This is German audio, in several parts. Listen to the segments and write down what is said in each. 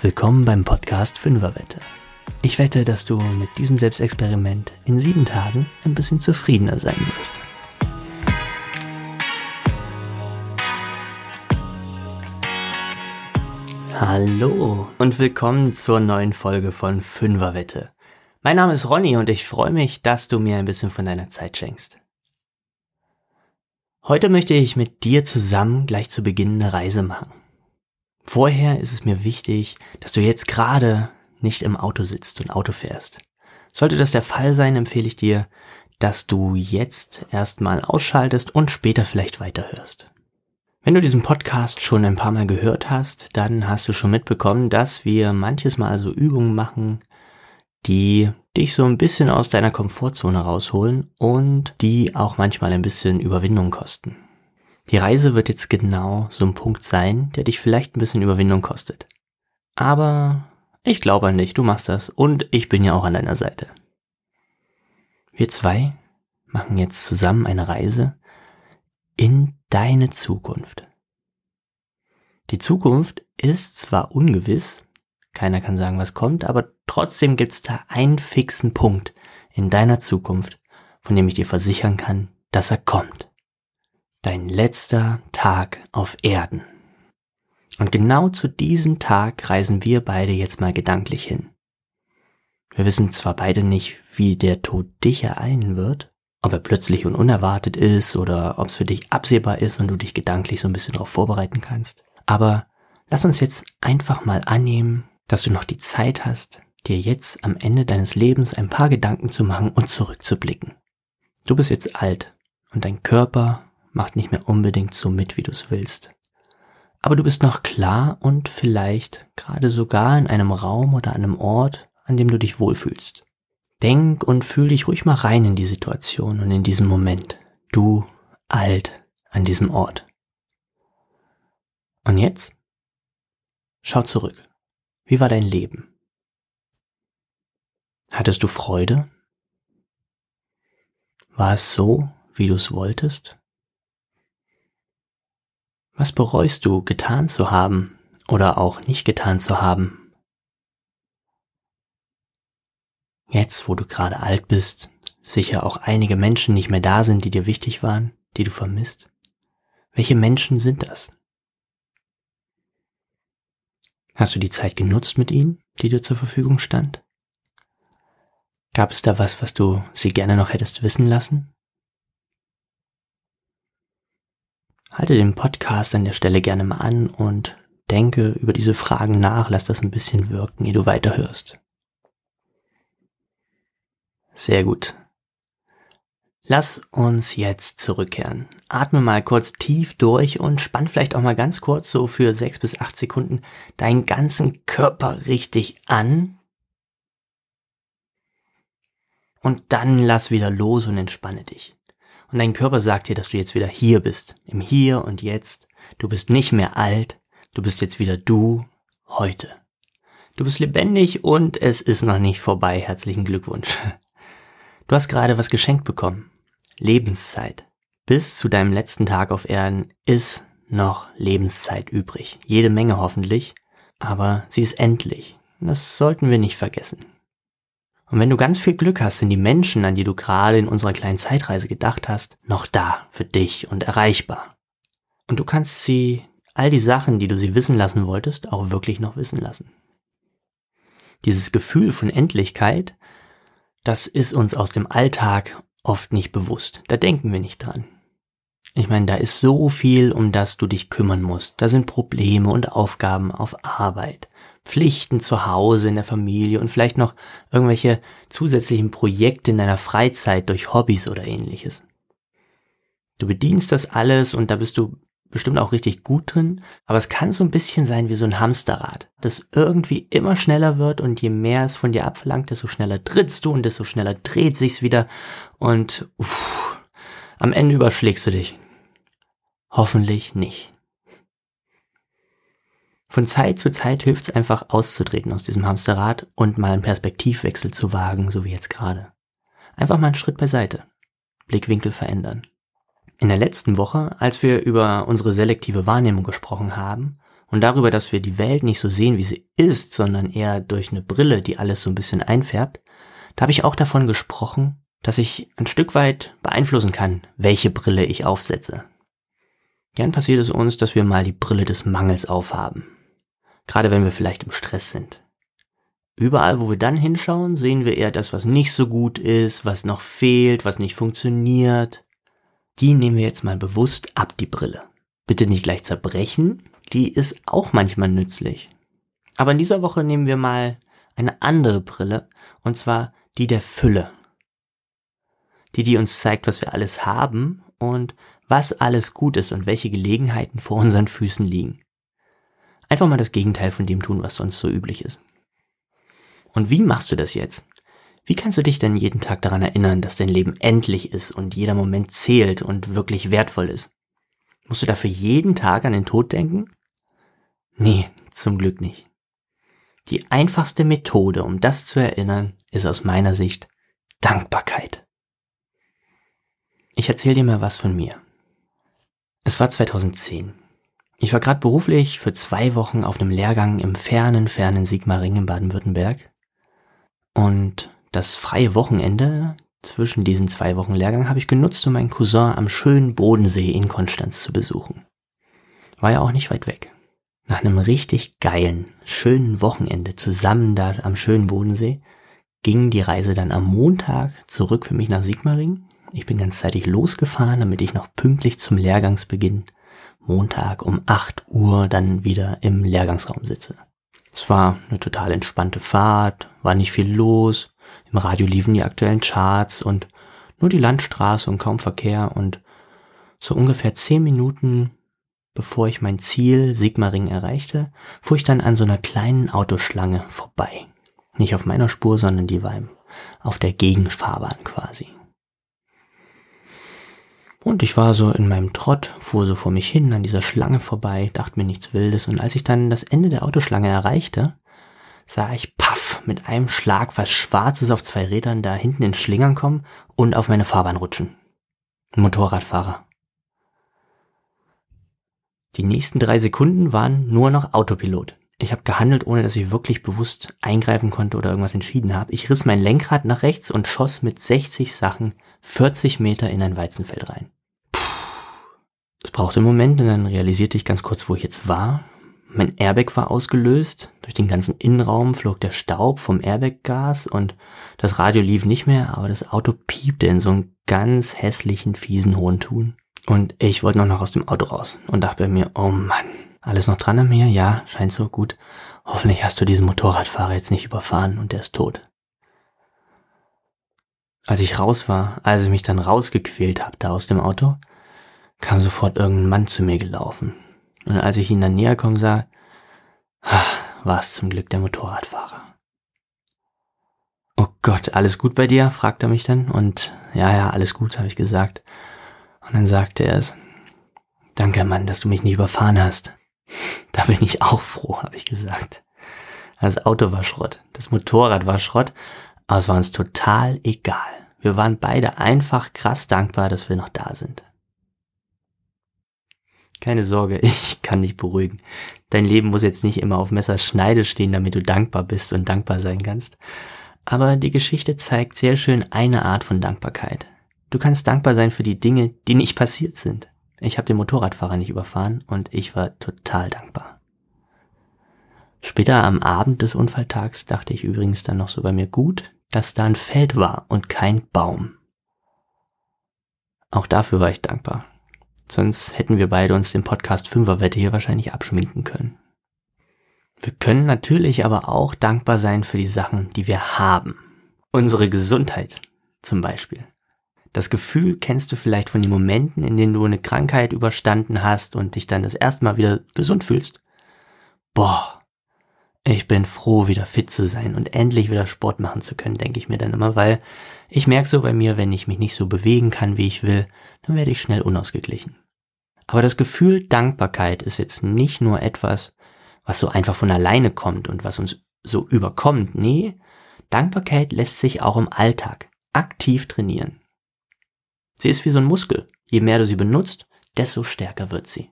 Willkommen beim Podcast Fünferwette. Ich wette, dass du mit diesem Selbstexperiment in sieben Tagen ein bisschen zufriedener sein wirst. Hallo und willkommen zur neuen Folge von Fünferwette. Mein Name ist Ronny und ich freue mich, dass du mir ein bisschen von deiner Zeit schenkst. Heute möchte ich mit dir zusammen gleich zu Beginn eine Reise machen. Vorher ist es mir wichtig, dass du jetzt gerade nicht im Auto sitzt und Auto fährst. Sollte das der Fall sein, empfehle ich dir, dass du jetzt erstmal ausschaltest und später vielleicht weiterhörst. Wenn du diesen Podcast schon ein paar Mal gehört hast, dann hast du schon mitbekommen, dass wir manches Mal so Übungen machen, die dich so ein bisschen aus deiner Komfortzone rausholen und die auch manchmal ein bisschen Überwindung kosten. Die Reise wird jetzt genau so ein Punkt sein, der dich vielleicht ein bisschen Überwindung kostet. Aber ich glaube an dich, du machst das und ich bin ja auch an deiner Seite. Wir zwei machen jetzt zusammen eine Reise in deine Zukunft. Die Zukunft ist zwar ungewiss, keiner kann sagen, was kommt, aber trotzdem gibt es da einen fixen Punkt in deiner Zukunft, von dem ich dir versichern kann, dass er kommt dein letzter Tag auf Erden. Und genau zu diesem Tag reisen wir beide jetzt mal gedanklich hin. Wir wissen zwar beide nicht, wie der Tod dich ereilen wird, ob er plötzlich und unerwartet ist oder ob es für dich absehbar ist und du dich gedanklich so ein bisschen darauf vorbereiten kannst. Aber lass uns jetzt einfach mal annehmen, dass du noch die Zeit hast, dir jetzt am Ende deines Lebens ein paar Gedanken zu machen und zurückzublicken. Du bist jetzt alt und dein Körper macht nicht mehr unbedingt so mit, wie du es willst. Aber du bist noch klar und vielleicht gerade sogar in einem Raum oder einem Ort, an dem du dich wohlfühlst. Denk und fühl dich ruhig mal rein in die Situation und in diesem Moment. Du alt an diesem Ort. Und jetzt? Schau zurück. Wie war dein Leben? Hattest du Freude? War es so, wie du es wolltest? Was bereust du getan zu haben oder auch nicht getan zu haben? Jetzt, wo du gerade alt bist, sicher auch einige Menschen nicht mehr da sind, die dir wichtig waren, die du vermisst. Welche Menschen sind das? Hast du die Zeit genutzt mit ihnen, die dir zur Verfügung stand? Gab es da was, was du sie gerne noch hättest wissen lassen? Halte den Podcast an der Stelle gerne mal an und denke über diese Fragen nach, lass das ein bisschen wirken, ehe du weiterhörst. Sehr gut. Lass uns jetzt zurückkehren. Atme mal kurz tief durch und spann vielleicht auch mal ganz kurz so für sechs bis acht Sekunden deinen ganzen Körper richtig an. Und dann lass wieder los und entspanne dich. Und dein Körper sagt dir, dass du jetzt wieder hier bist, im Hier und Jetzt. Du bist nicht mehr alt, du bist jetzt wieder du, heute. Du bist lebendig und es ist noch nicht vorbei. Herzlichen Glückwunsch. Du hast gerade was geschenkt bekommen. Lebenszeit. Bis zu deinem letzten Tag auf Erden ist noch Lebenszeit übrig. Jede Menge hoffentlich, aber sie ist endlich. Das sollten wir nicht vergessen. Und wenn du ganz viel Glück hast, sind die Menschen, an die du gerade in unserer kleinen Zeitreise gedacht hast, noch da für dich und erreichbar. Und du kannst sie, all die Sachen, die du sie wissen lassen wolltest, auch wirklich noch wissen lassen. Dieses Gefühl von Endlichkeit, das ist uns aus dem Alltag oft nicht bewusst. Da denken wir nicht dran. Ich meine, da ist so viel, um das du dich kümmern musst. Da sind Probleme und Aufgaben auf Arbeit. Pflichten zu Hause, in der Familie und vielleicht noch irgendwelche zusätzlichen Projekte in deiner Freizeit durch Hobbys oder ähnliches. Du bedienst das alles und da bist du bestimmt auch richtig gut drin, aber es kann so ein bisschen sein wie so ein Hamsterrad, das irgendwie immer schneller wird und je mehr es von dir abverlangt, desto schneller trittst du und desto schneller dreht sich's wieder und uff, am Ende überschlägst du dich. Hoffentlich nicht. Von Zeit zu Zeit hilft es einfach auszutreten aus diesem Hamsterrad und mal einen Perspektivwechsel zu wagen, so wie jetzt gerade. Einfach mal einen Schritt beiseite. Blickwinkel verändern. In der letzten Woche, als wir über unsere selektive Wahrnehmung gesprochen haben, und darüber, dass wir die Welt nicht so sehen, wie sie ist, sondern eher durch eine Brille, die alles so ein bisschen einfärbt, da habe ich auch davon gesprochen, dass ich ein Stück weit beeinflussen kann, welche Brille ich aufsetze. Gern passiert es uns, dass wir mal die Brille des Mangels aufhaben. Gerade wenn wir vielleicht im Stress sind. Überall, wo wir dann hinschauen, sehen wir eher das, was nicht so gut ist, was noch fehlt, was nicht funktioniert. Die nehmen wir jetzt mal bewusst ab, die Brille. Bitte nicht gleich zerbrechen, die ist auch manchmal nützlich. Aber in dieser Woche nehmen wir mal eine andere Brille, und zwar die der Fülle. Die, die uns zeigt, was wir alles haben und was alles gut ist und welche Gelegenheiten vor unseren Füßen liegen. Einfach mal das Gegenteil von dem tun, was sonst so üblich ist. Und wie machst du das jetzt? Wie kannst du dich denn jeden Tag daran erinnern, dass dein Leben endlich ist und jeder Moment zählt und wirklich wertvoll ist? Musst du dafür jeden Tag an den Tod denken? Nee, zum Glück nicht. Die einfachste Methode, um das zu erinnern, ist aus meiner Sicht Dankbarkeit. Ich erzähle dir mal was von mir. Es war 2010. Ich war gerade beruflich für zwei Wochen auf einem Lehrgang im fernen, fernen Sigmaring in Baden-Württemberg. Und das freie Wochenende zwischen diesen zwei Wochen Lehrgang habe ich genutzt, um meinen Cousin am schönen Bodensee in Konstanz zu besuchen. War ja auch nicht weit weg. Nach einem richtig geilen, schönen Wochenende zusammen da am schönen Bodensee ging die Reise dann am Montag zurück für mich nach Sigmaring. Ich bin ganzzeitig losgefahren, damit ich noch pünktlich zum Lehrgangsbeginn Montag um 8 Uhr dann wieder im Lehrgangsraum sitze. Es war eine total entspannte Fahrt, war nicht viel los, im Radio liefen die aktuellen Charts und nur die Landstraße und kaum Verkehr und so ungefähr zehn Minuten bevor ich mein Ziel Sigmaring erreichte, fuhr ich dann an so einer kleinen Autoschlange vorbei. Nicht auf meiner Spur, sondern die war auf der Gegenfahrbahn quasi. Und ich war so in meinem Trott, fuhr so vor mich hin an dieser Schlange vorbei, dachte mir nichts Wildes, und als ich dann das Ende der Autoschlange erreichte, sah ich paff mit einem Schlag was Schwarzes auf zwei Rädern da hinten in Schlingern kommen und auf meine Fahrbahn rutschen. Ein Motorradfahrer. Die nächsten drei Sekunden waren nur noch Autopilot. Ich habe gehandelt, ohne dass ich wirklich bewusst eingreifen konnte oder irgendwas entschieden habe. Ich riss mein Lenkrad nach rechts und schoss mit 60 Sachen 40 Meter in ein Weizenfeld rein. Es brauchte einen Moment und dann realisierte ich ganz kurz, wo ich jetzt war. Mein Airbag war ausgelöst. Durch den ganzen Innenraum flog der Staub vom Airbag-Gas und das Radio lief nicht mehr, aber das Auto piepte in so einem ganz hässlichen, fiesen hohen Ton. Und ich wollte noch aus dem Auto raus und dachte mir, oh Mann, alles noch dran an mir? Ja, scheint so gut. Hoffentlich hast du diesen Motorradfahrer jetzt nicht überfahren und der ist tot. Als ich raus war, als ich mich dann rausgequält habe da aus dem Auto, kam sofort irgendein Mann zu mir gelaufen. Und als ich ihn dann näher kommen sah, war es zum Glück der Motorradfahrer. Oh Gott, alles gut bei dir? fragte er mich dann. Und ja, ja, alles gut, habe ich gesagt. Und dann sagte er es. Danke, Mann, dass du mich nicht überfahren hast. Da bin ich auch froh, habe ich gesagt. Das Auto war Schrott, das Motorrad war Schrott, aber es war uns total egal. Wir waren beide einfach krass dankbar, dass wir noch da sind. Keine Sorge, ich kann dich beruhigen. Dein Leben muss jetzt nicht immer auf Messerschneide stehen, damit du dankbar bist und dankbar sein kannst. Aber die Geschichte zeigt sehr schön eine Art von Dankbarkeit. Du kannst dankbar sein für die Dinge, die nicht passiert sind. Ich habe den Motorradfahrer nicht überfahren und ich war total dankbar. Später am Abend des Unfalltags dachte ich übrigens dann noch so bei mir gut, dass da ein Feld war und kein Baum. Auch dafür war ich dankbar. Sonst hätten wir beide uns den Podcast Fünferwette hier wahrscheinlich abschminken können. Wir können natürlich aber auch dankbar sein für die Sachen, die wir haben. Unsere Gesundheit zum Beispiel. Das Gefühl kennst du vielleicht von den Momenten, in denen du eine Krankheit überstanden hast und dich dann das erste Mal wieder gesund fühlst. Boah, ich bin froh, wieder fit zu sein und endlich wieder Sport machen zu können, denke ich mir dann immer, weil ich merke so bei mir, wenn ich mich nicht so bewegen kann, wie ich will, dann werde ich schnell unausgeglichen. Aber das Gefühl Dankbarkeit ist jetzt nicht nur etwas, was so einfach von alleine kommt und was uns so überkommt. Nee, Dankbarkeit lässt sich auch im Alltag aktiv trainieren. Sie ist wie so ein Muskel. Je mehr du sie benutzt, desto stärker wird sie.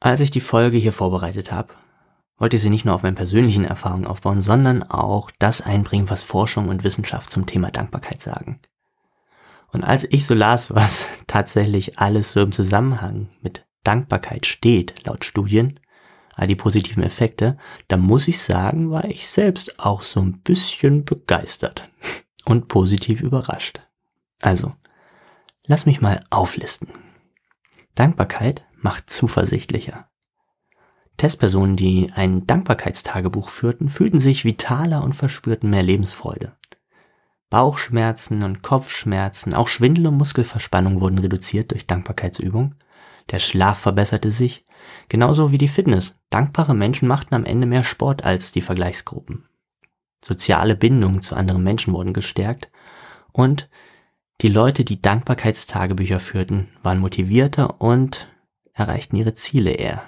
Als ich die Folge hier vorbereitet habe, wollte ich sie nicht nur auf meinen persönlichen Erfahrungen aufbauen, sondern auch das einbringen, was Forschung und Wissenschaft zum Thema Dankbarkeit sagen. Und als ich so las, was tatsächlich alles so im Zusammenhang mit Dankbarkeit steht, laut Studien, all die positiven Effekte, da muss ich sagen, war ich selbst auch so ein bisschen begeistert und positiv überrascht. Also, lass mich mal auflisten. Dankbarkeit macht zuversichtlicher. Testpersonen, die ein Dankbarkeitstagebuch führten, fühlten sich vitaler und verspürten mehr Lebensfreude. Bauchschmerzen und Kopfschmerzen, auch Schwindel und Muskelverspannung wurden reduziert durch Dankbarkeitsübung. Der Schlaf verbesserte sich, genauso wie die Fitness. Dankbare Menschen machten am Ende mehr Sport als die Vergleichsgruppen. Soziale Bindungen zu anderen Menschen wurden gestärkt und die Leute, die Dankbarkeitstagebücher führten, waren motivierter und erreichten ihre Ziele eher.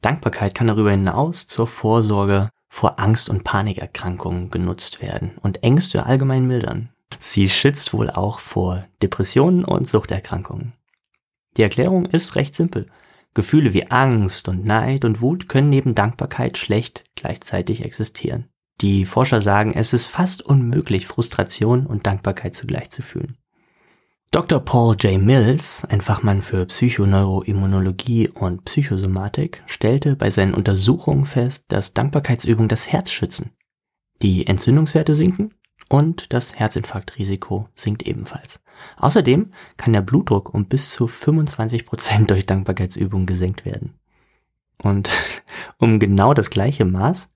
Dankbarkeit kann darüber hinaus zur Vorsorge vor Angst- und Panikerkrankungen genutzt werden und Ängste allgemein mildern. Sie schützt wohl auch vor Depressionen und Suchterkrankungen. Die Erklärung ist recht simpel. Gefühle wie Angst und Neid und Wut können neben Dankbarkeit schlecht gleichzeitig existieren. Die Forscher sagen, es ist fast unmöglich, Frustration und Dankbarkeit zugleich zu fühlen. Dr. Paul J. Mills, ein Fachmann für Psychoneuroimmunologie und Psychosomatik, stellte bei seinen Untersuchungen fest, dass Dankbarkeitsübungen das Herz schützen. Die Entzündungswerte sinken und das Herzinfarktrisiko sinkt ebenfalls. Außerdem kann der Blutdruck um bis zu 25 Prozent durch Dankbarkeitsübungen gesenkt werden. Und um genau das gleiche Maß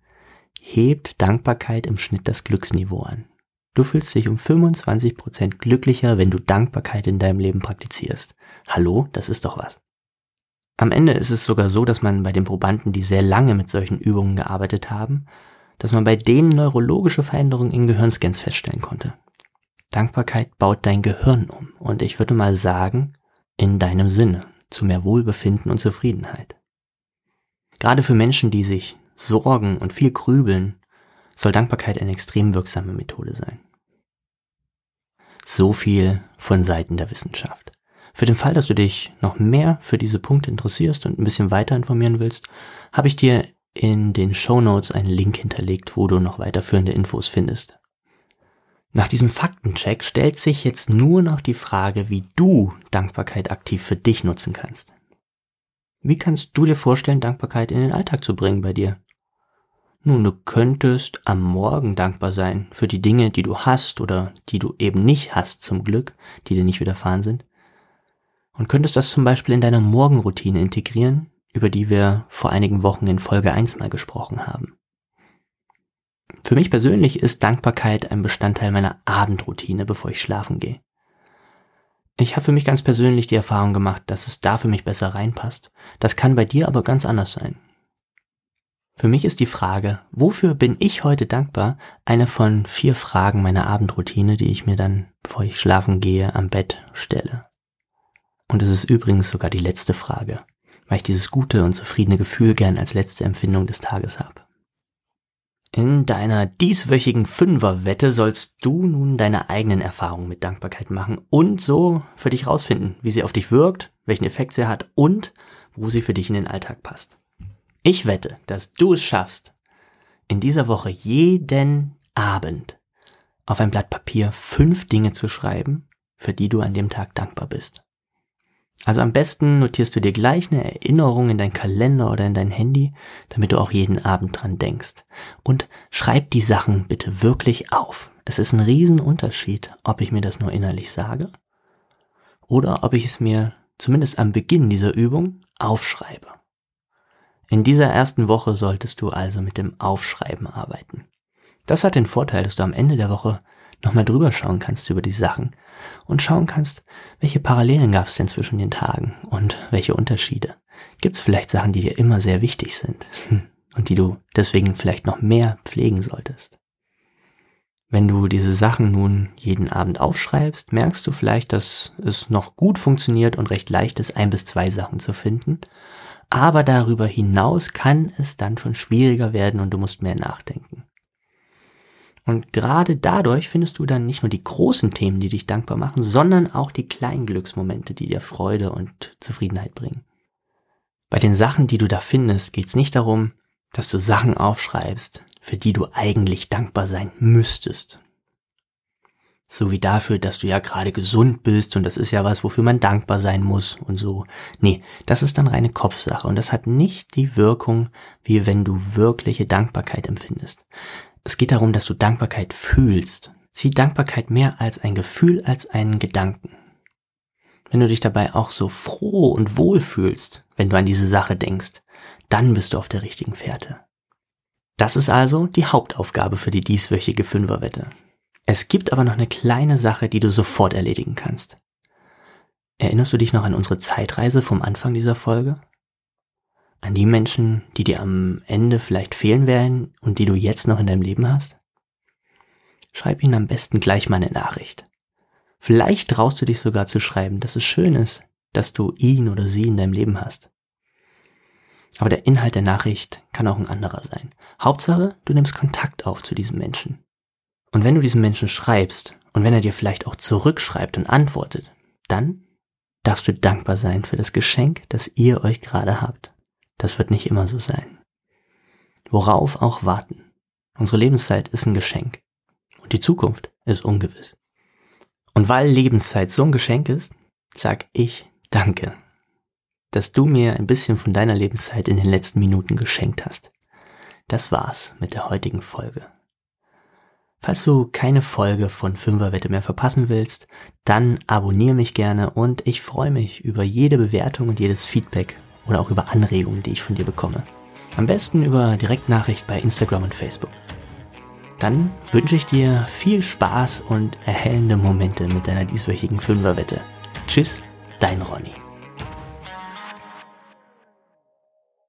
hebt Dankbarkeit im Schnitt das Glücksniveau an. Du fühlst dich um 25 Prozent glücklicher, wenn du Dankbarkeit in deinem Leben praktizierst. Hallo, das ist doch was. Am Ende ist es sogar so, dass man bei den Probanden, die sehr lange mit solchen Übungen gearbeitet haben, dass man bei denen neurologische Veränderungen in Gehirnscans feststellen konnte. Dankbarkeit baut dein Gehirn um und ich würde mal sagen, in deinem Sinne, zu mehr Wohlbefinden und Zufriedenheit. Gerade für Menschen, die sich sorgen und viel grübeln, soll Dankbarkeit eine extrem wirksame Methode sein. So viel von Seiten der Wissenschaft. Für den Fall, dass du dich noch mehr für diese Punkte interessierst und ein bisschen weiter informieren willst, habe ich dir in den Show Notes einen Link hinterlegt, wo du noch weiterführende Infos findest. Nach diesem Faktencheck stellt sich jetzt nur noch die Frage, wie du Dankbarkeit aktiv für dich nutzen kannst. Wie kannst du dir vorstellen, Dankbarkeit in den Alltag zu bringen bei dir? Nun, du könntest am Morgen dankbar sein für die Dinge, die du hast oder die du eben nicht hast zum Glück, die dir nicht widerfahren sind. Und könntest das zum Beispiel in deiner Morgenroutine integrieren, über die wir vor einigen Wochen in Folge 1 mal gesprochen haben. Für mich persönlich ist Dankbarkeit ein Bestandteil meiner Abendroutine, bevor ich schlafen gehe. Ich habe für mich ganz persönlich die Erfahrung gemacht, dass es da für mich besser reinpasst. Das kann bei dir aber ganz anders sein. Für mich ist die Frage, wofür bin ich heute dankbar, eine von vier Fragen meiner Abendroutine, die ich mir dann, bevor ich schlafen gehe, am Bett stelle. Und es ist übrigens sogar die letzte Frage, weil ich dieses gute und zufriedene Gefühl gern als letzte Empfindung des Tages habe. In deiner dieswöchigen Fünferwette sollst du nun deine eigenen Erfahrungen mit Dankbarkeit machen und so für dich rausfinden, wie sie auf dich wirkt, welchen Effekt sie hat und wo sie für dich in den Alltag passt. Ich wette, dass du es schaffst, in dieser Woche jeden Abend auf ein Blatt Papier fünf Dinge zu schreiben, für die du an dem Tag dankbar bist. Also am besten notierst du dir gleich eine Erinnerung in dein Kalender oder in dein Handy, damit du auch jeden Abend dran denkst. Und schreib die Sachen bitte wirklich auf. Es ist ein Riesenunterschied, ob ich mir das nur innerlich sage oder ob ich es mir zumindest am Beginn dieser Übung aufschreibe. In dieser ersten Woche solltest du also mit dem Aufschreiben arbeiten. Das hat den Vorteil, dass du am Ende der Woche nochmal drüber schauen kannst über die Sachen und schauen kannst, welche Parallelen gab es denn zwischen den Tagen und welche Unterschiede. Gibt es vielleicht Sachen, die dir immer sehr wichtig sind und die du deswegen vielleicht noch mehr pflegen solltest? Wenn du diese Sachen nun jeden Abend aufschreibst, merkst du vielleicht, dass es noch gut funktioniert und recht leicht ist, ein bis zwei Sachen zu finden aber darüber hinaus kann es dann schon schwieriger werden und du musst mehr nachdenken. Und gerade dadurch findest du dann nicht nur die großen Themen, die dich dankbar machen, sondern auch die kleinen Glücksmomente, die dir Freude und Zufriedenheit bringen. Bei den Sachen, die du da findest, geht es nicht darum, dass du Sachen aufschreibst, für die du eigentlich dankbar sein müsstest. So wie dafür, dass du ja gerade gesund bist und das ist ja was, wofür man dankbar sein muss und so. Nee, das ist dann reine Kopfsache und das hat nicht die Wirkung, wie wenn du wirkliche Dankbarkeit empfindest. Es geht darum, dass du Dankbarkeit fühlst. Sieh Dankbarkeit mehr als ein Gefühl, als einen Gedanken. Wenn du dich dabei auch so froh und wohl fühlst, wenn du an diese Sache denkst, dann bist du auf der richtigen Fährte. Das ist also die Hauptaufgabe für die dieswöchige Fünferwette. Es gibt aber noch eine kleine Sache, die du sofort erledigen kannst. Erinnerst du dich noch an unsere Zeitreise vom Anfang dieser Folge? An die Menschen, die dir am Ende vielleicht fehlen werden und die du jetzt noch in deinem Leben hast? Schreib ihnen am besten gleich mal eine Nachricht. Vielleicht traust du dich sogar zu schreiben, dass es schön ist, dass du ihn oder sie in deinem Leben hast. Aber der Inhalt der Nachricht kann auch ein anderer sein. Hauptsache, du nimmst Kontakt auf zu diesem Menschen. Und wenn du diesem Menschen schreibst und wenn er dir vielleicht auch zurückschreibt und antwortet, dann darfst du dankbar sein für das Geschenk, das ihr euch gerade habt. Das wird nicht immer so sein. Worauf auch warten. Unsere Lebenszeit ist ein Geschenk. Und die Zukunft ist ungewiss. Und weil Lebenszeit so ein Geschenk ist, sag ich Danke, dass du mir ein bisschen von deiner Lebenszeit in den letzten Minuten geschenkt hast. Das war's mit der heutigen Folge. Falls du keine Folge von Fünferwette mehr verpassen willst, dann abonniere mich gerne und ich freue mich über jede Bewertung und jedes Feedback oder auch über Anregungen, die ich von dir bekomme. Am besten über Direktnachricht bei Instagram und Facebook. Dann wünsche ich dir viel Spaß und erhellende Momente mit deiner dieswöchigen Fünferwette. Tschüss, dein Ronny.